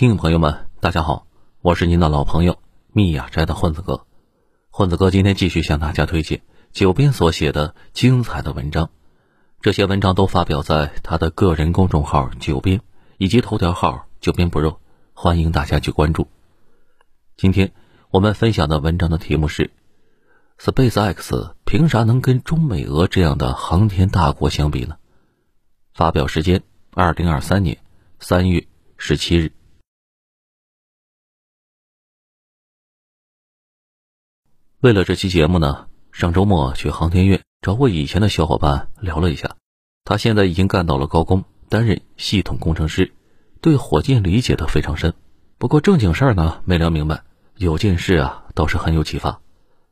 听众朋友们，大家好，我是您的老朋友密雅斋的混子哥。混子哥今天继续向大家推荐九编所写的精彩的文章，这些文章都发表在他的个人公众号“九编”以及头条号“九编不肉”，欢迎大家去关注。今天我们分享的文章的题目是：SpaceX 凭啥能跟中美俄这样的航天大国相比呢？发表时间：二零二三年三月十七日。为了这期节目呢，上周末去航天院找我以前的小伙伴聊了一下。他现在已经干到了高工，担任系统工程师，对火箭理解的非常深。不过正经事儿呢没聊明白，有件事啊倒是很有启发。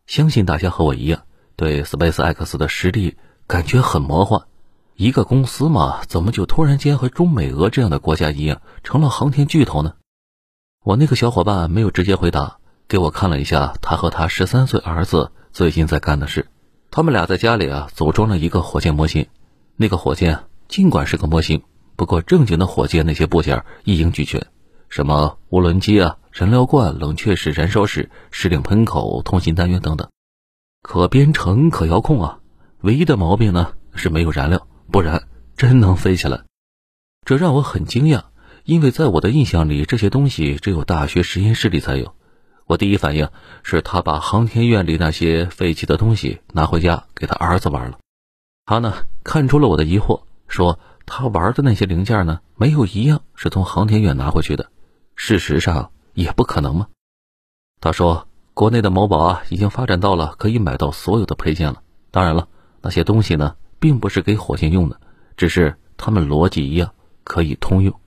相信大家和我一样，对 SpaceX 的实力感觉很魔幻。一个公司嘛，怎么就突然间和中美俄这样的国家一样，成了航天巨头呢？我那个小伙伴没有直接回答。给我看了一下他和他十三岁儿子最近在干的事，他们俩在家里啊组装了一个火箭模型。那个火箭尽管是个模型，不过正经的火箭那些部件一应俱全，什么涡轮机啊、燃料罐、冷却室、燃烧室、失灵喷口、通信单元等等，可编程、可遥控啊。唯一的毛病呢是没有燃料，不然真能飞起来。这让我很惊讶，因为在我的印象里，这些东西只有大学实验室里才有。我第一反应是他把航天院里那些废弃的东西拿回家给他儿子玩了。他呢看出了我的疑惑，说他玩的那些零件呢没有一样是从航天院拿回去的。事实上也不可能嘛。他说国内的某宝啊已经发展到了可以买到所有的配件了。当然了，那些东西呢并不是给火箭用的，只是他们逻辑一样可以通用。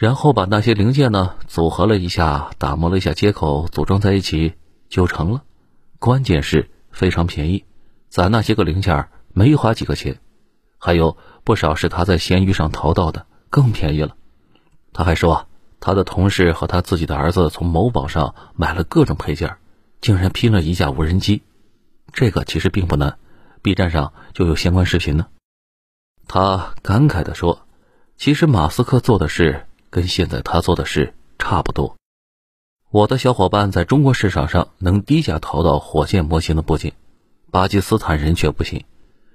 然后把那些零件呢组合了一下，打磨了一下接口，组装在一起就成了。关键是非常便宜，攒那些个零件没花几个钱，还有不少是他在闲鱼上淘到的，更便宜了。他还说，他的同事和他自己的儿子从某宝上买了各种配件，竟然拼了一架无人机。这个其实并不难，B 站上就有相关视频呢。他感慨地说：“其实马斯克做的事。”跟现在他做的事差不多。我的小伙伴在中国市场上能低价淘到火箭模型的部件，巴基斯坦人却不行。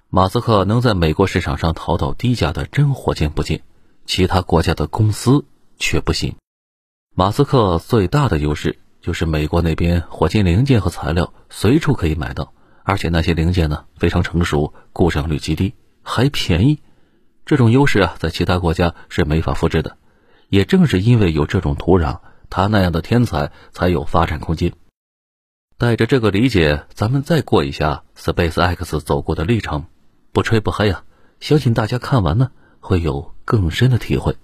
马斯克能在美国市场上淘到低价的真火箭部件，其他国家的公司却不行。马斯克最大的优势就是美国那边火箭零件和材料随处可以买到，而且那些零件呢非常成熟，故障率极低，还便宜。这种优势啊，在其他国家是没法复制的。也正是因为有这种土壤，他那样的天才才有发展空间。带着这个理解，咱们再过一下 SpaceX 走过的历程，不吹不黑啊！相信大家看完呢，会有更深的体会。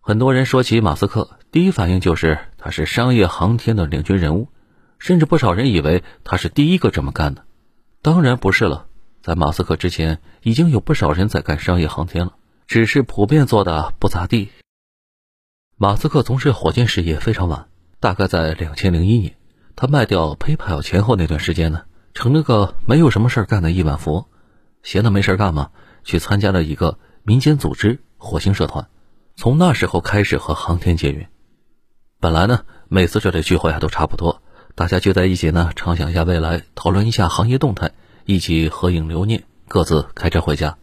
很多人说起马斯克，第一反应就是他是商业航天的领军人物，甚至不少人以为他是第一个这么干的。当然不是了，在马斯克之前，已经有不少人在干商业航天了。只是普遍做的不咋地。马斯克从事火箭事业非常晚，大概在两千零一年，他卖掉 PayPal 前后那段时间呢，成了个没有什么事干的亿万富翁，闲的没事干嘛，去参加了一个民间组织——火星社团，从那时候开始和航天结缘。本来呢，每次这类聚会啊都差不多，大家聚在一起呢，畅想一下未来，讨论一下行业动态，一起合影留念，各自开车回家。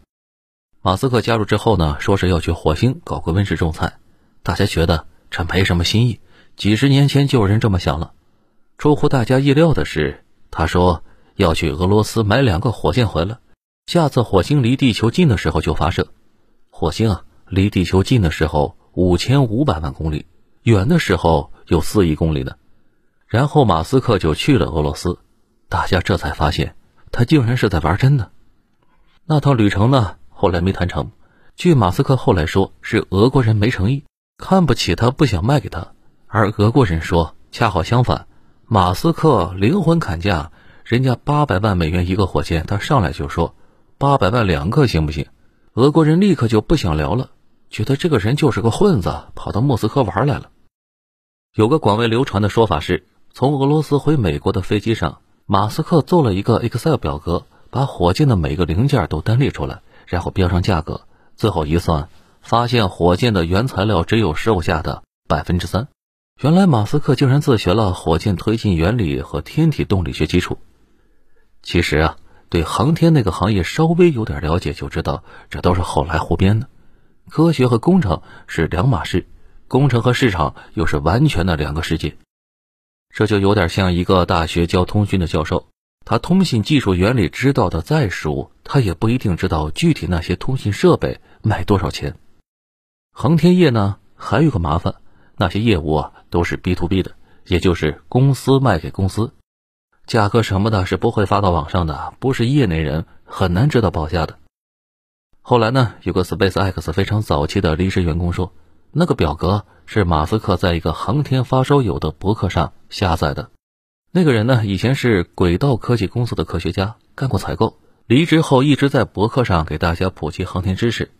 马斯克加入之后呢，说是要去火星搞个温室种菜，大家觉得这没什么新意，几十年前就有人这么想了。出乎大家意料的是，他说要去俄罗斯买两个火箭回来，下次火星离地球近的时候就发射。火星啊，离地球近的时候五千五百万公里，远的时候有四亿公里呢。然后马斯克就去了俄罗斯，大家这才发现他竟然是在玩真的。那趟旅程呢？后来没谈成，据马斯克后来说，是俄国人没诚意，看不起他，不想卖给他。而俄国人说，恰好相反，马斯克灵魂砍价，人家八百万美元一个火箭，他上来就说八百万两个行不行？俄国人立刻就不想聊了，觉得这个人就是个混子，跑到莫斯科玩来了。有个广为流传的说法是，从俄罗斯回美国的飞机上，马斯克做了一个 Excel 表格，把火箭的每个零件都单列出来。然后标上价格，最后一算，发现火箭的原材料只有售价的百分之三。原来马斯克竟然自学了火箭推进原理和天体动力学基础。其实啊，对航天那个行业稍微有点了解，就知道这都是后来胡编的。科学和工程是两码事，工程和市场又是完全的两个世界。这就有点像一个大学教通讯的教授，他通信技术原理知道的再熟，他也不一定知道具体那些通信设备卖多少钱。航天业呢，还有个麻烦，那些业务啊都是 B to B 的，也就是公司卖给公司，价格什么的是不会发到网上的，不是业内人很难知道报价的。后来呢，有个 SpaceX 非常早期的离职员工说，那个表格是马斯克在一个航天发烧友的博客上下载的。那个人呢，以前是轨道科技公司的科学家，干过采购，离职后一直在博客上给大家普及航天知识。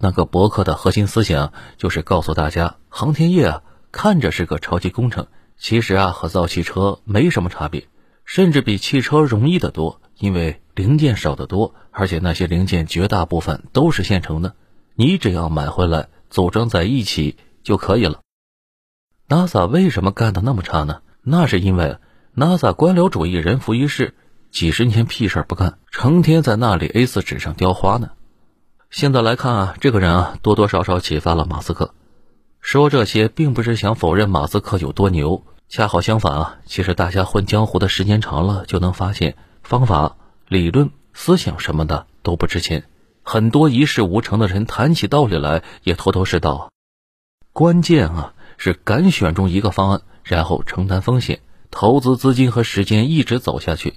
那个博客的核心思想就是告诉大家，航天业啊，看着是个超级工程，其实啊和造汽车没什么差别，甚至比汽车容易得多，因为。零件少得多，而且那些零件绝大部分都是现成的，你只要买回来组装在一起就可以了。NASA 为什么干的那么差呢？那是因为 NASA 官僚主义人浮于事，几十年屁事不干，成天在那里 A4 纸上雕花呢。现在来看啊，这个人啊，多多少少启发了马斯克。说这些并不是想否认马斯克有多牛，恰好相反啊，其实大家混江湖的时间长了，就能发现方法。理论、思想什么的都不值钱，很多一事无成的人谈起道理来也头头是道。关键啊是敢选中一个方案，然后承担风险，投资资金和时间一直走下去。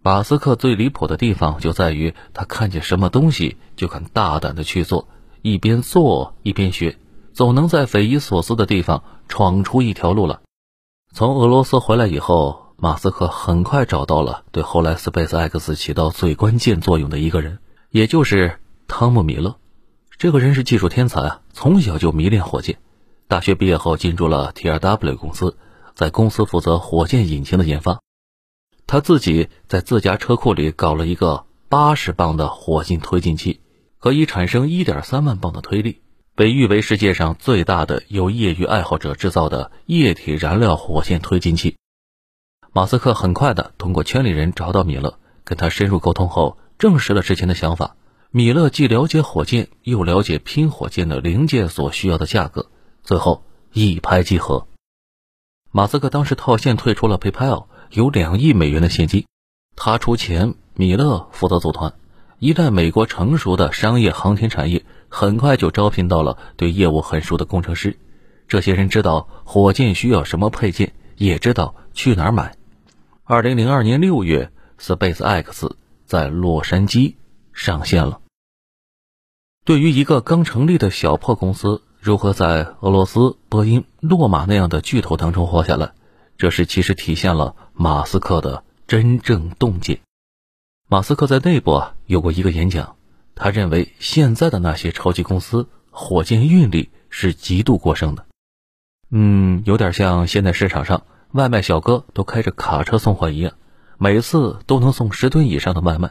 马斯克最离谱的地方就在于他看见什么东西就敢大胆的去做，一边做一边学，总能在匪夷所思的地方闯出一条路来。从俄罗斯回来以后。马斯克很快找到了对后来 SpaceX 起到最关键作用的一个人，也就是汤姆·米勒。这个人是技术天才啊，从小就迷恋火箭。大学毕业后进入了 TRW 公司，在公司负责火箭引擎的研发。他自己在自家车库里搞了一个八十磅的火箭推进器，可以产生一点三万磅的推力，被誉为世界上最大的由业余爱好者制造的液体燃料火箭推进器。马斯克很快的通过圈里人找到米勒，跟他深入沟通后，证实了之前的想法。米勒既了解火箭，又了解拼火箭的零件所需要的价格，最后一拍即合。马斯克当时套现退出了 PayPal，有两亿美元的现金，他出钱，米勒负责组团。一旦美国成熟的商业航天产业，很快就招聘到了对业务很熟的工程师。这些人知道火箭需要什么配件，也知道去哪儿买。二零零二年六月，SpaceX 在洛杉矶上线了。对于一个刚成立的小破公司，如何在俄罗斯、波音、洛马那样的巨头当中活下来，这是其实体现了马斯克的真正洞见。马斯克在内部啊有过一个演讲，他认为现在的那些超级公司火箭运力是极度过剩的，嗯，有点像现在市场上。外卖小哥都开着卡车送货一样，每次都能送十吨以上的外卖，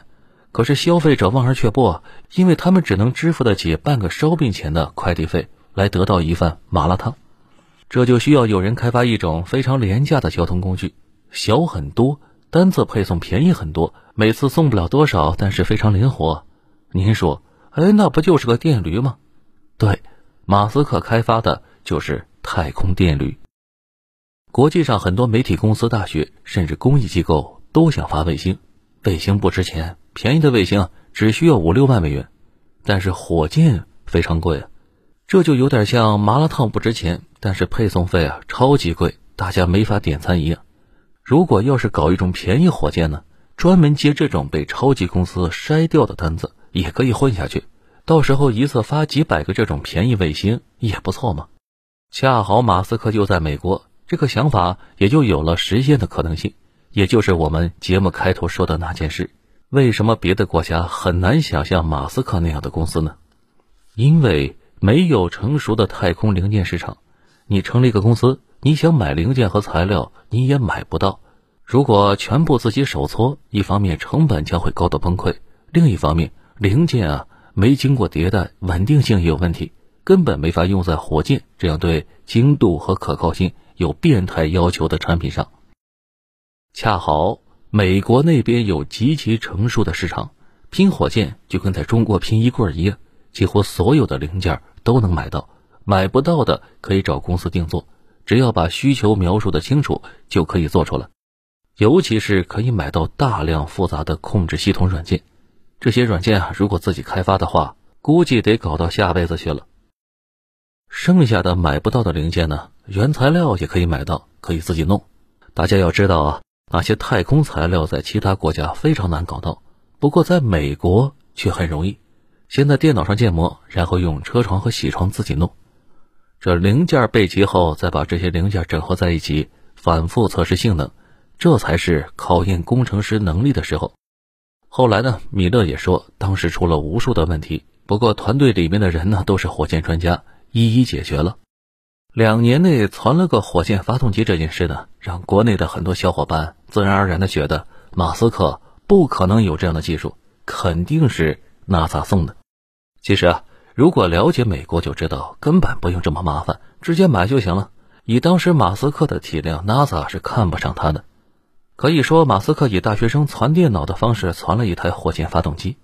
可是消费者望而却步，因为他们只能支付得起半个烧饼钱的快递费来得到一份麻辣烫。这就需要有人开发一种非常廉价的交通工具，小很多，单次配送便宜很多，每次送不了多少，但是非常灵活。您说，哎，那不就是个电驴吗？对，马斯克开发的就是太空电驴。国际上很多媒体公司、大学甚至公益机构都想发卫星，卫星不值钱，便宜的卫星只需要五六万美元，但是火箭非常贵啊，这就有点像麻辣烫不值钱，但是配送费啊超级贵，大家没法点餐一样。如果要是搞一种便宜火箭呢，专门接这种被超级公司筛掉的单子，也可以混下去，到时候一次发几百个这种便宜卫星也不错嘛。恰好马斯克就在美国。这个想法也就有了实现的可能性，也就是我们节目开头说的那件事。为什么别的国家很难想象马斯克那样的公司呢？因为没有成熟的太空零件市场。你成立一个公司，你想买零件和材料，你也买不到。如果全部自己手搓，一方面成本将会高到崩溃，另一方面零件啊没经过迭代，稳定性也有问题。根本没法用在火箭这样对精度和可靠性有变态要求的产品上。恰好美国那边有极其成熟的市场，拼火箭就跟在中国拼衣柜一样，几乎所有的零件都能买到，买不到的可以找公司定做，只要把需求描述的清楚就可以做出来。尤其是可以买到大量复杂的控制系统软件，这些软件啊，如果自己开发的话，估计得搞到下辈子去了。剩下的买不到的零件呢，原材料也可以买到，可以自己弄。大家要知道啊，那些太空材料在其他国家非常难搞到，不过在美国却很容易。先在电脑上建模，然后用车床和铣床自己弄。这零件备齐后，再把这些零件整合在一起，反复测试性能。这才是考验工程师能力的时候。后来呢，米勒也说，当时出了无数的问题，不过团队里面的人呢都是火箭专家，一一解决了。两年内传了个火箭发动机这件事呢，让国内的很多小伙伴自然而然的觉得，马斯克不可能有这样的技术，肯定是 NASA 送的。其实啊，如果了解美国就知道，根本不用这么麻烦，直接买就行了。以当时马斯克的体量，NASA 是看不上他的。可以说，马斯克以大学生传电脑的方式传了一台火箭发动机。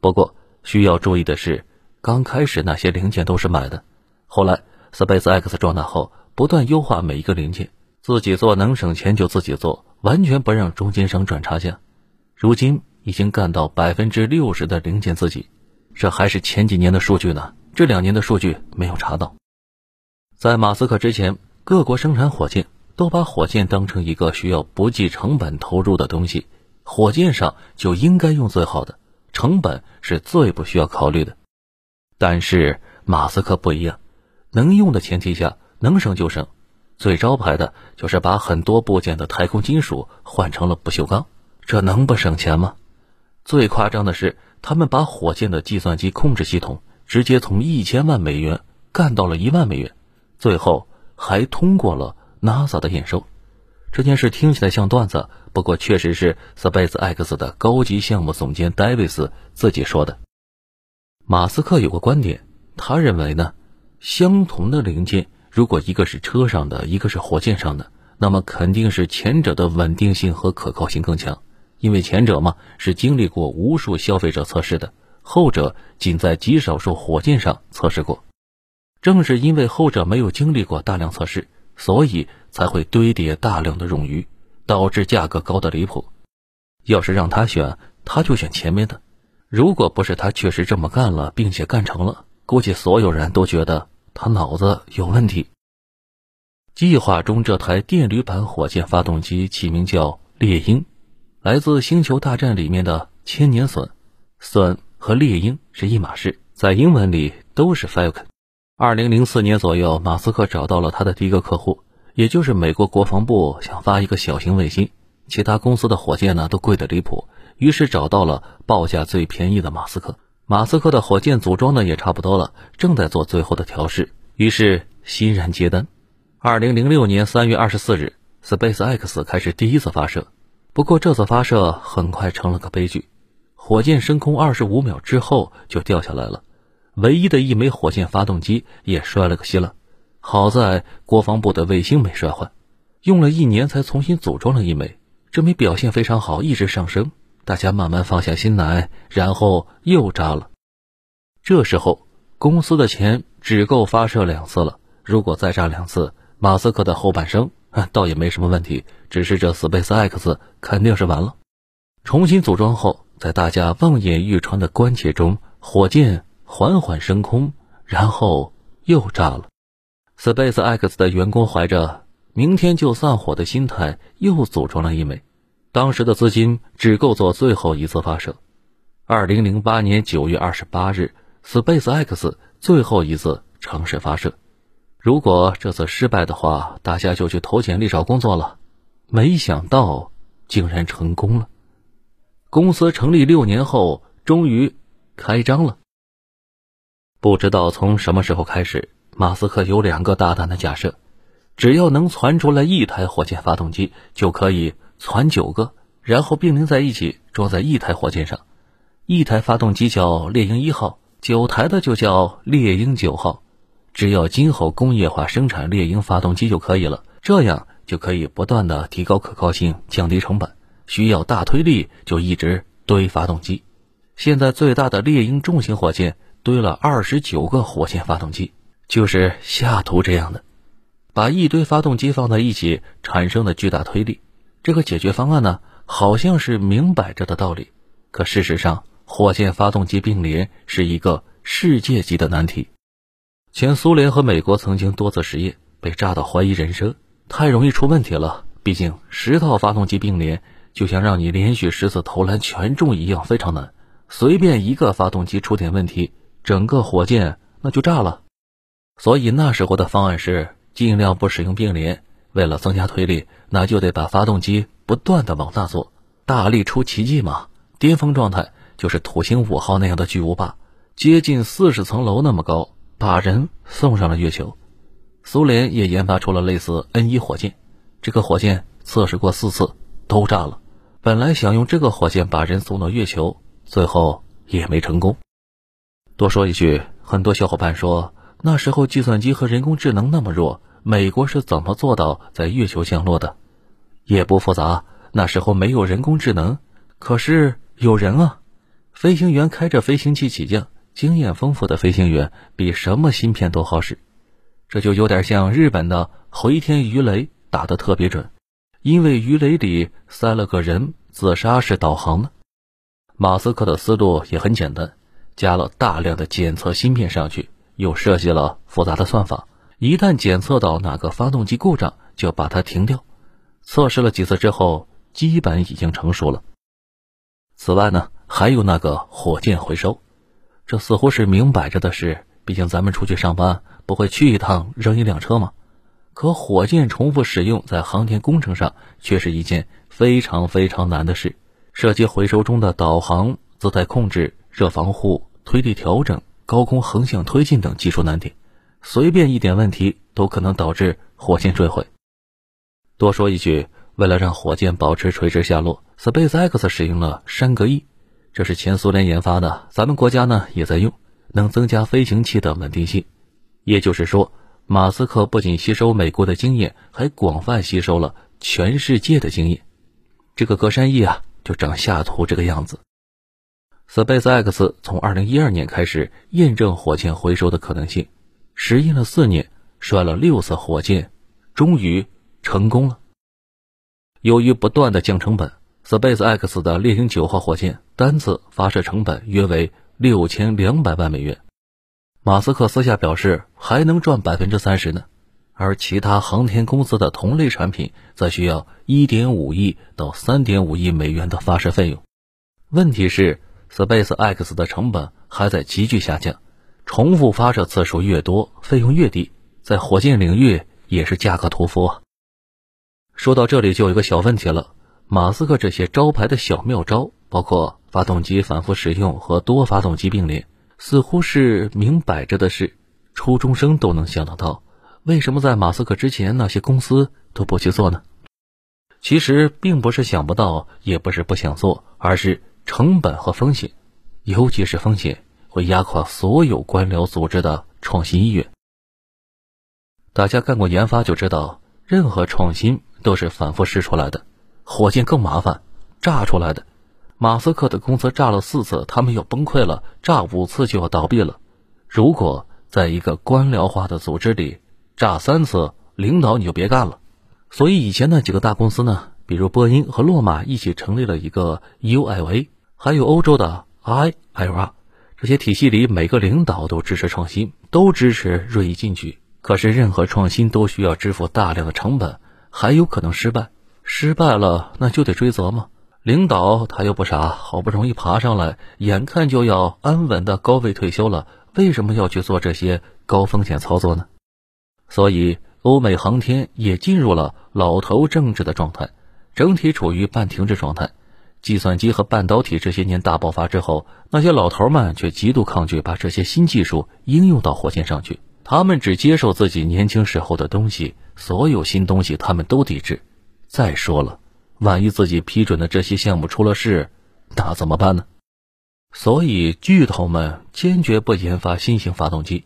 不过，需要注意的是，刚开始那些零件都是买的。后来，Space X 壮大后，不断优化每一个零件，自己做能省钱就自己做，完全不让中间商赚差价。如今已经干到百分之六十的零件自己，这还是前几年的数据呢。这两年的数据没有查到。在马斯克之前，各国生产火箭。都把火箭当成一个需要不计成本投入的东西，火箭上就应该用最好的，成本是最不需要考虑的。但是马斯克不一样，能用的前提下能省就省。最招牌的就是把很多部件的太空金属换成了不锈钢，这能不省钱吗？最夸张的是，他们把火箭的计算机控制系统直接从一千万美元干到了一万美元，最后还通过了。NASA 的验收，这件事听起来像段子，不过确实是 Space X 的高级项目总监戴维斯自己说的。马斯克有个观点，他认为呢，相同的零件，如果一个是车上的，一个是火箭上的，那么肯定是前者的稳定性和可靠性更强，因为前者嘛是经历过无数消费者测试的，后者仅在极少数火箭上测试过。正是因为后者没有经历过大量测试。所以才会堆叠大量的冗余，导致价格高的离谱。要是让他选，他就选前面的。如果不是他确实这么干了，并且干成了，估计所有人都觉得他脑子有问题。计划中这台电驴版火箭发动机起名叫猎鹰，来自《星球大战》里面的千年隼，隼和猎鹰是一码事，在英文里都是 Falcon。二零零四年左右，马斯克找到了他的第一个客户，也就是美国国防部想发一个小型卫星，其他公司的火箭呢都贵得离谱，于是找到了报价最便宜的马斯克。马斯克的火箭组装呢也差不多了，正在做最后的调试，于是欣然接单。二零零六年三月二十四日，Space X 开始第一次发射，不过这次发射很快成了个悲剧，火箭升空二十五秒之后就掉下来了。唯一的一枚火箭发动机也摔了个稀烂，好在国防部的卫星没摔坏，用了一年才重新组装了一枚。这枚表现非常好，一直上升，大家慢慢放下心来，然后又炸了。这时候公司的钱只够发射两次了，如果再炸两次，马斯克的后半生倒也没什么问题，只是这 Space X 肯定是完了。重新组装后，在大家望眼欲穿的关切中，火箭。缓缓升空，然后又炸了。Space X 的员工怀着明天就散伙的心态，又组装了一枚。当时的资金只够做最后一次发射。二零零八年九月二十八日，Space X 最后一次尝试发射。如果这次失败的话，大家就去投简历找工作了。没想到竟然成功了。公司成立六年后，终于开张了。不知道从什么时候开始，马斯克有两个大胆的假设：只要能攒出来一台火箭发动机，就可以攒九个，然后并联在一起装在一台火箭上。一台发动机叫猎鹰一号，九台的就叫猎鹰九号。只要今后工业化生产猎鹰发动机就可以了，这样就可以不断的提高可靠性，降低成本。需要大推力就一直堆发动机。现在最大的猎鹰重型火箭堆了二十九个火箭发动机，就是下图这样的，把一堆发动机放在一起产生的巨大推力。这个解决方案呢，好像是明摆着的道理，可事实上，火箭发动机并联是一个世界级的难题。前苏联和美国曾经多次实验，被炸到怀疑人生，太容易出问题了。毕竟十套发动机并联，就像让你连续十次投篮全中一样，非常难。随便一个发动机出点问题，整个火箭那就炸了。所以那时候的方案是尽量不使用并联，为了增加推力，那就得把发动机不断的往大做，大力出奇迹嘛。巅峰状态就是土星五号那样的巨无霸，接近四十层楼那么高。把人送上了月球，苏联也研发出了类似 N 一火箭，这个火箭测试过四次都炸了。本来想用这个火箭把人送到月球，最后也没成功。多说一句，很多小伙伴说那时候计算机和人工智能那么弱，美国是怎么做到在月球降落的？也不复杂，那时候没有人工智能，可是有人啊，飞行员开着飞行器起降。经验丰富的飞行员比什么芯片都好使，这就有点像日本的回天鱼雷打得特别准，因为鱼雷里塞了个人自杀式导航呢。马斯克的思路也很简单，加了大量的检测芯片上去，又设计了复杂的算法，一旦检测到哪个发动机故障，就把它停掉。测试了几次之后，基本已经成熟了。此外呢，还有那个火箭回收。这似乎是明摆着的事，毕竟咱们出去上班不会去一趟扔一辆车吗？可火箭重复使用在航天工程上却是一件非常非常难的事，涉及回收中的导航、姿态控制、热防护、推力调整、高空横向推进等技术难点，随便一点问题都可能导致火箭坠毁。多说一句，为了让火箭保持垂直下落，SpaceX 使用了山格翼。这是前苏联研发的，咱们国家呢也在用，能增加飞行器的稳定性。也就是说，马斯克不仅吸收美国的经验，还广泛吸收了全世界的经验。这个格山翼啊，就长下图这个样子。SpaceX 从2012年开始验证火箭回收的可能性，实验了四年，摔了六次火箭，终于成功了。由于不断的降成本。SpaceX 的猎鹰九号火箭单次发射成本约为六千两百万美元，马斯克私下表示还能赚百分之三十呢。而其他航天公司的同类产品则需要一点五亿到三点五亿美元的发射费用。问题是，SpaceX 的成本还在急剧下降，重复发射次数越多，费用越低，在火箭领域也是价格屠夫啊。说到这里，就有一个小问题了。马斯克这些招牌的小妙招，包括发动机反复使用和多发动机并联，似乎是明摆着的事，初中生都能想得到。为什么在马斯克之前那些公司都不去做呢？其实并不是想不到，也不是不想做，而是成本和风险，尤其是风险会压垮所有官僚组织的创新意愿。大家干过研发就知道，任何创新都是反复试出来的。火箭更麻烦，炸出来的。马斯克的公司炸了四次，他们要崩溃了；炸五次就要倒闭了。如果在一个官僚化的组织里炸三次，领导你就别干了。所以以前那几个大公司呢，比如波音和洛马一起成立了一个 UIA，还有欧洲的 IIR，这些体系里每个领导都支持创新，都支持锐意进取。可是任何创新都需要支付大量的成本，还有可能失败。失败了，那就得追责吗？领导他又不傻，好不容易爬上来，眼看就要安稳的高位退休了，为什么要去做这些高风险操作呢？所以，欧美航天也进入了老头政治的状态，整体处于半停滞状态。计算机和半导体这些年大爆发之后，那些老头们却极度抗拒把这些新技术应用到火箭上去，他们只接受自己年轻时候的东西，所有新东西他们都抵制。再说了，万一自己批准的这些项目出了事，那怎么办呢？所以巨头们坚决不研发新型发动机。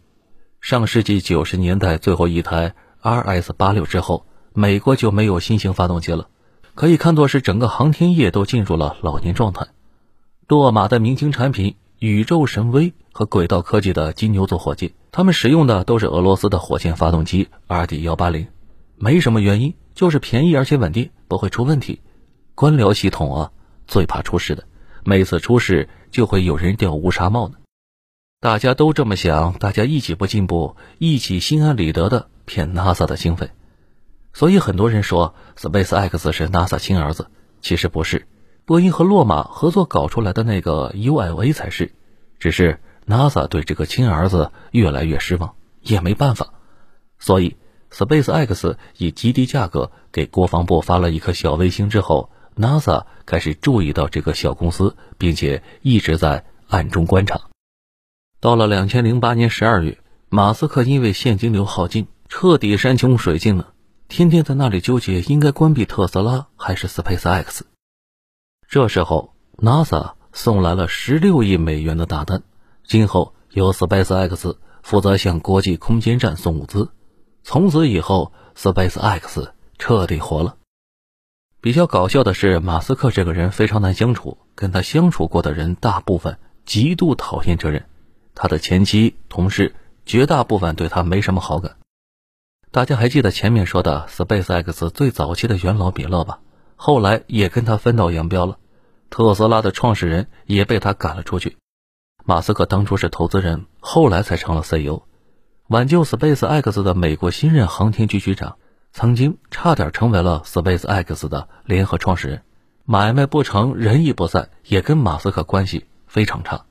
上世纪九十年代最后一台 RS 八六之后，美国就没有新型发动机了，可以看作是整个航天业都进入了老年状态。洛马的明星产品宇宙神威和轨道科技的金牛座火箭，他们使用的都是俄罗斯的火箭发动机 RD 幺八零，没什么原因，就是便宜而且稳定，不会出问题。官僚系统啊，最怕出事的，每次出事就会有人掉乌纱帽呢。大家都这么想，大家一起不进步，一起心安理得的骗 NASA 的经费。所以很多人说 SpaceX 是 NASA 亲儿子，其实不是，波音和洛马合作搞出来的那个 ULA 才是。只是 NASA 对这个亲儿子越来越失望，也没办法。所以 SpaceX 以极低价格给国防部发了一颗小卫星之后。NASA 开始注意到这个小公司，并且一直在暗中观察。到了两千零八年十二月，马斯克因为现金流耗尽，彻底山穷水尽了，天天在那里纠结应该关闭特斯拉还是 SpaceX。这时候，NASA 送来了十六亿美元的大单，今后由 SpaceX 负责向国际空间站送物资。从此以后，SpaceX 彻底活了。比较搞笑的是，马斯克这个人非常难相处，跟他相处过的人大部分极度讨厌这人，他的前妻、同事绝大部分对他没什么好感。大家还记得前面说的 SpaceX 最早期的元老比勒吧？后来也跟他分道扬镳了，特斯拉的创始人也被他赶了出去。马斯克当初是投资人，后来才成了 CEO，挽救 SpaceX 的美国新任航天局局长。曾经差点成为了 SpaceX 的联合创始人，买卖不成仁义不在，也跟马斯克关系非常差。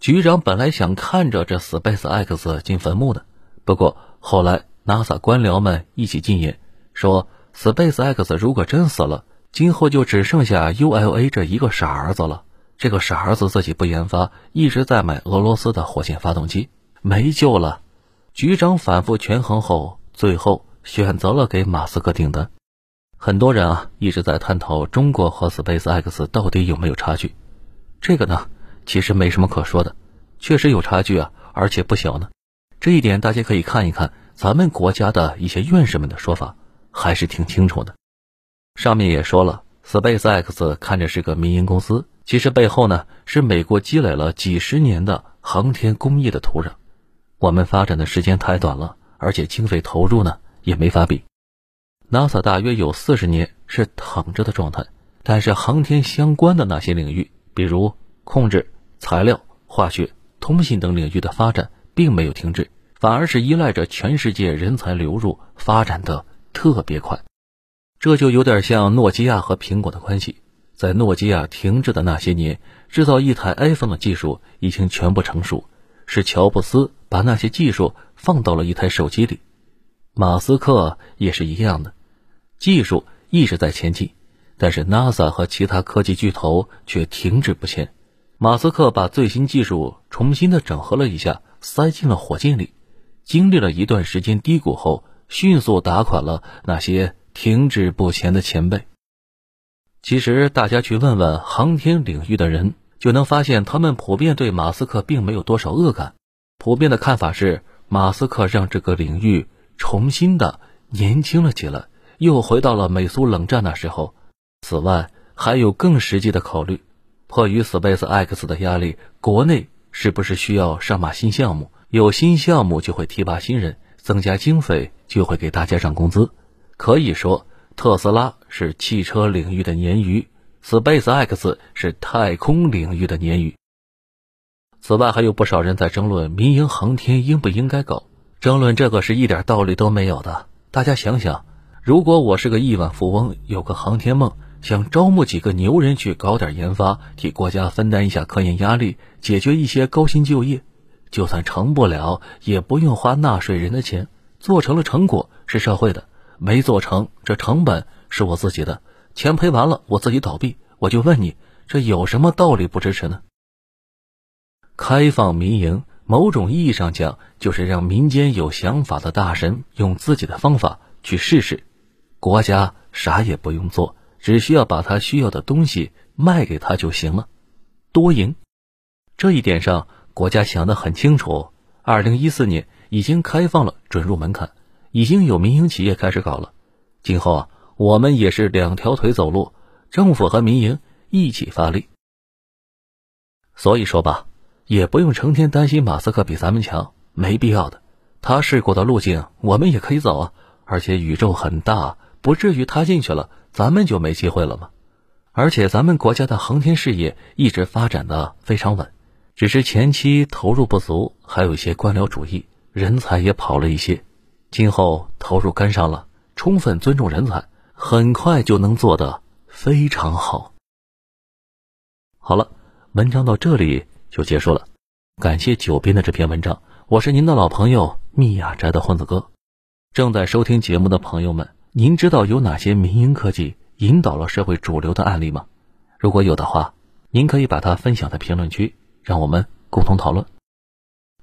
局长本来想看着这 SpaceX 进坟墓的，不过后来 NASA 官僚们一起进言，说 SpaceX 如果真死了，今后就只剩下 ULA 这一个傻儿子了。这个傻儿子自己不研发，一直在买俄罗斯的火箭发动机，没救了。局长反复权衡后，最后。选择了给马斯克订单，很多人啊一直在探讨中国和 SpaceX 到底有没有差距。这个呢，其实没什么可说的，确实有差距啊，而且不小呢。这一点大家可以看一看咱们国家的一些院士们的说法，还是挺清楚的。上面也说了，SpaceX 看着是个民营公司，其实背后呢是美国积累了几十年的航天工业的土壤。我们发展的时间太短了，而且经费投入呢。也没法比，NASA 大约有四十年是躺着的状态，但是航天相关的那些领域，比如控制、材料、化学、通信等领域的发展并没有停滞，反而是依赖着全世界人才流入，发展的特别快。这就有点像诺基亚和苹果的关系，在诺基亚停滞的那些年，制造一台 iPhone 的技术已经全部成熟，是乔布斯把那些技术放到了一台手机里。马斯克也是一样的，技术一直在前进，但是 NASA 和其他科技巨头却停滞不前。马斯克把最新技术重新的整合了一下，塞进了火箭里，经历了一段时间低谷后，迅速打垮了那些停滞不前的前辈。其实大家去问问航天领域的人，就能发现他们普遍对马斯克并没有多少恶感，普遍的看法是马斯克让这个领域。重新的年轻了起来，又回到了美苏冷战那时候。此外，还有更实际的考虑，迫于 SpaceX 的压力，国内是不是需要上马新项目？有新项目就会提拔新人，增加经费就会给大家涨工资。可以说，特斯拉是汽车领域的鲶鱼，SpaceX 是太空领域的鲶鱼。此外，还有不少人在争论民营航天应不应该搞。争论这个是一点道理都没有的。大家想想，如果我是个亿万富翁，有个航天梦，想招募几个牛人去搞点研发，替国家分担一下科研压力，解决一些高薪就业，就算成不了，也不用花纳税人的钱。做成了，成果是社会的；没做成，这成本是我自己的。钱赔完了，我自己倒闭。我就问你，这有什么道理不支持呢？开放民营。某种意义上讲，就是让民间有想法的大神用自己的方法去试试，国家啥也不用做，只需要把他需要的东西卖给他就行了，多赢。这一点上，国家想得很清楚。二零一四年，已经开放了准入门槛，已经有民营企业开始搞了。今后啊，我们也是两条腿走路，政府和民营一起发力。所以说吧，也不用成天担心马斯克比咱们强，没必要的。他试过的路径，我们也可以走啊。而且宇宙很大，不至于他进去了，咱们就没机会了吗？而且咱们国家的航天事业一直发展的非常稳，只是前期投入不足，还有一些官僚主义，人才也跑了一些。今后投入跟上了，充分尊重人才，很快就能做得非常好。好了，文章到这里就结束了，感谢九编的这篇文章，我是您的老朋友密雅斋的混子哥。正在收听节目的朋友们，您知道有哪些民营科技？引导了社会主流的案例吗？如果有的话，您可以把它分享在评论区，让我们共同讨论。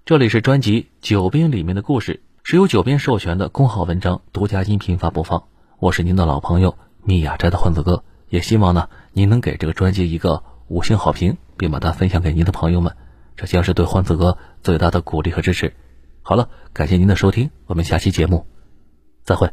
这里是专辑《九编》里面的故事，是由九编授权的公号文章独家音频发布放。我是您的老朋友蜜雅斋的欢子哥，也希望呢您能给这个专辑一个五星好评，并把它分享给您的朋友们，这将是对欢子哥最大的鼓励和支持。好了，感谢您的收听，我们下期节目再会。